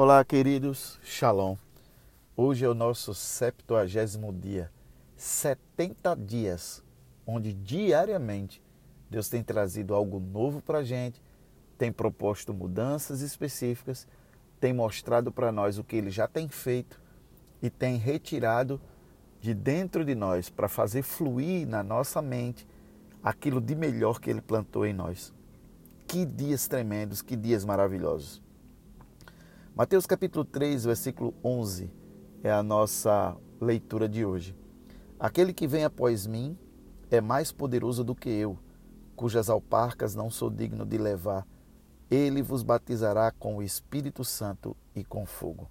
Olá, queridos, Shalom. Hoje é o nosso 70 dia, 70 dias, onde diariamente Deus tem trazido algo novo para a gente, tem proposto mudanças específicas, tem mostrado para nós o que Ele já tem feito e tem retirado de dentro de nós para fazer fluir na nossa mente aquilo de melhor que Ele plantou em nós. Que dias tremendos, que dias maravilhosos. Mateus capítulo 3, versículo 11 é a nossa leitura de hoje. Aquele que vem após mim é mais poderoso do que eu, cujas alparcas não sou digno de levar. Ele vos batizará com o Espírito Santo e com fogo.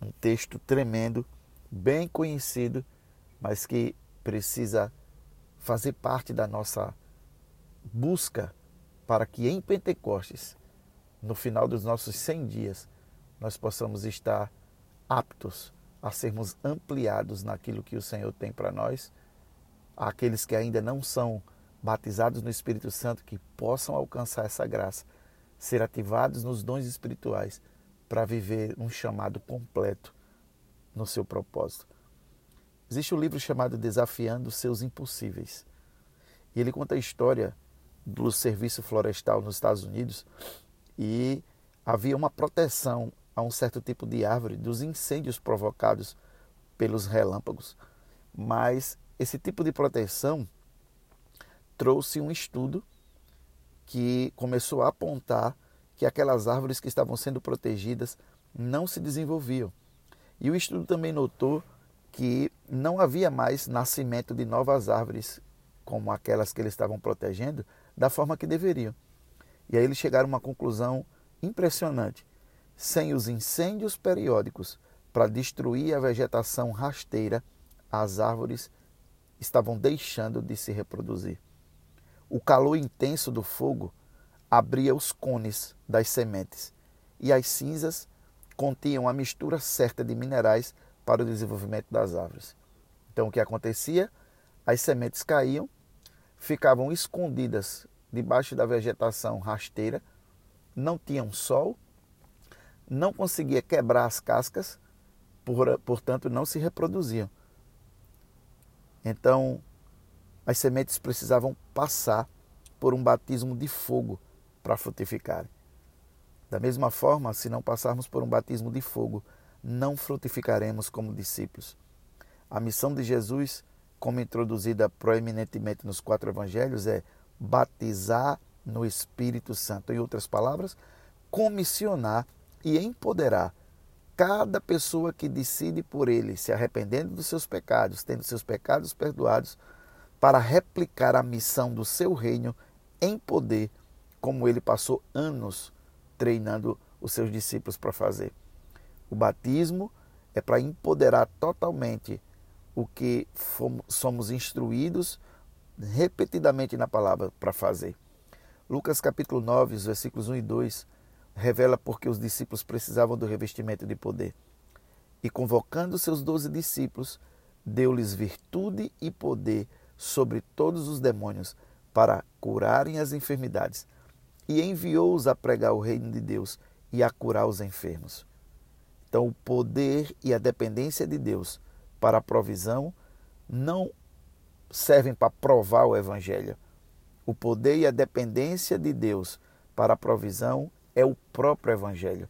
Um texto tremendo, bem conhecido, mas que precisa fazer parte da nossa busca para que em Pentecostes no final dos nossos 100 dias, nós possamos estar aptos a sermos ampliados naquilo que o Senhor tem para nós, aqueles que ainda não são batizados no Espírito Santo, que possam alcançar essa graça, ser ativados nos dons espirituais para viver um chamado completo no seu propósito. Existe um livro chamado Desafiando Seus Impossíveis. E ele conta a história do serviço florestal nos Estados Unidos, e havia uma proteção a um certo tipo de árvore dos incêndios provocados pelos relâmpagos. Mas esse tipo de proteção trouxe um estudo que começou a apontar que aquelas árvores que estavam sendo protegidas não se desenvolviam. E o estudo também notou que não havia mais nascimento de novas árvores como aquelas que eles estavam protegendo da forma que deveriam. E aí eles chegaram a uma conclusão impressionante. Sem os incêndios periódicos para destruir a vegetação rasteira, as árvores estavam deixando de se reproduzir. O calor intenso do fogo abria os cones das sementes e as cinzas continham a mistura certa de minerais para o desenvolvimento das árvores. Então o que acontecia? As sementes caíam, ficavam escondidas debaixo da vegetação rasteira, não tinham sol, não conseguia quebrar as cascas, por, portanto não se reproduziam. Então, as sementes precisavam passar por um batismo de fogo para frutificarem. Da mesma forma, se não passarmos por um batismo de fogo, não frutificaremos como discípulos. A missão de Jesus, como introduzida proeminentemente nos quatro evangelhos, é batizar no Espírito Santo. Em outras palavras, comissionar e empoderar cada pessoa que decide por ele, se arrependendo dos seus pecados, tendo seus pecados perdoados, para replicar a missão do seu reino em poder, como ele passou anos treinando os seus discípulos para fazer. O batismo é para empoderar totalmente o que fomos, somos instruídos repetidamente na palavra para fazer. Lucas capítulo 9, os versículos 1 e 2, revela porque os discípulos precisavam do revestimento de poder. E convocando seus doze discípulos, deu-lhes virtude e poder sobre todos os demônios para curarem as enfermidades. E enviou-os a pregar o reino de Deus e a curar os enfermos. Então, o poder e a dependência de Deus para a provisão não servem para provar o Evangelho. O poder e a dependência de Deus para a provisão é o próprio Evangelho.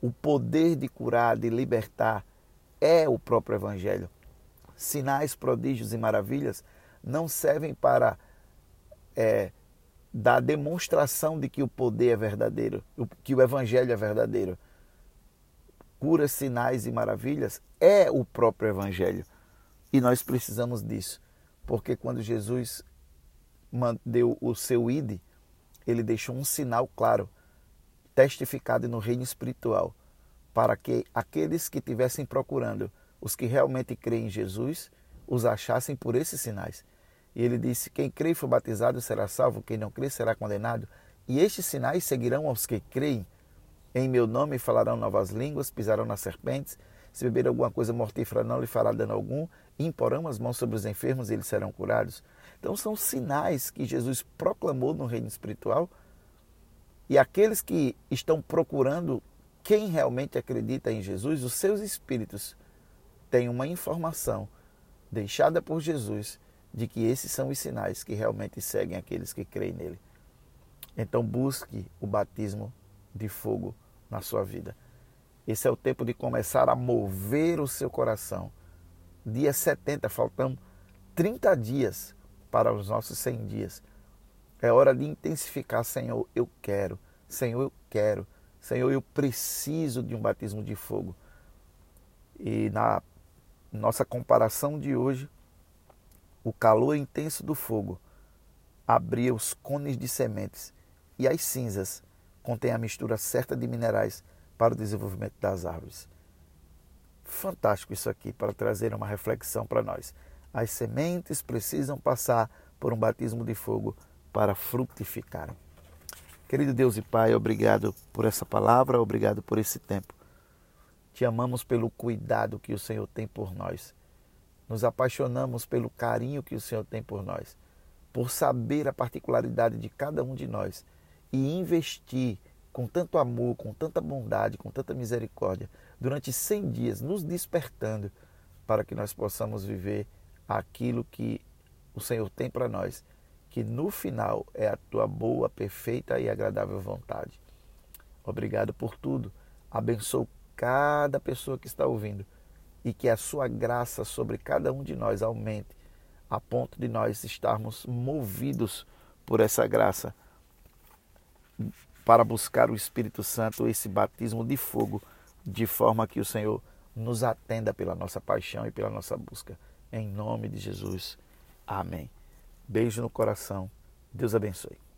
O poder de curar, de libertar, é o próprio Evangelho. Sinais, prodígios e maravilhas não servem para é, dar demonstração de que o poder é verdadeiro, que o Evangelho é verdadeiro. Curas, sinais e maravilhas é o próprio Evangelho. E nós precisamos disso. Porque quando Jesus deu o seu id, ele deixou um sinal claro, testificado no reino espiritual, para que aqueles que estivessem procurando, os que realmente creem em Jesus, os achassem por esses sinais. E ele disse: Quem crê e for batizado será salvo, quem não crê será condenado. E estes sinais seguirão aos que creem. Em meu nome falarão novas línguas, pisarão nas serpentes, se beber alguma coisa mortífera não lhe fará dano algum, imporão as mãos sobre os enfermos e eles serão curados. Então são sinais que Jesus proclamou no reino espiritual E aqueles que estão procurando quem realmente acredita em Jesus, os seus espíritos têm uma informação deixada por Jesus de que esses são os sinais que realmente seguem aqueles que creem nele. Então busque o batismo de fogo na sua vida. Esse é o tempo de começar a mover o seu coração. Dia 70, faltam 30 dias para os nossos 100 dias. É hora de intensificar, Senhor, eu quero. Senhor, eu quero. Senhor, eu preciso de um batismo de fogo. E na nossa comparação de hoje, o calor intenso do fogo abria os cones de sementes e as cinzas contêm a mistura certa de minerais para o desenvolvimento das árvores. Fantástico isso aqui para trazer uma reflexão para nós. As sementes precisam passar por um batismo de fogo para frutificarem. Querido Deus e Pai, obrigado por essa palavra, obrigado por esse tempo. Te amamos pelo cuidado que o Senhor tem por nós. Nos apaixonamos pelo carinho que o Senhor tem por nós, por saber a particularidade de cada um de nós e investir com tanto amor, com tanta bondade, com tanta misericórdia, durante 100 dias, nos despertando para que nós possamos viver aquilo que o Senhor tem para nós, que no final é a tua boa, perfeita e agradável vontade. Obrigado por tudo. Abençoe cada pessoa que está ouvindo e que a sua graça sobre cada um de nós aumente, a ponto de nós estarmos movidos por essa graça para buscar o Espírito Santo, esse batismo de fogo, de forma que o Senhor nos atenda pela nossa paixão e pela nossa busca. Em nome de Jesus. Amém. Beijo no coração. Deus abençoe.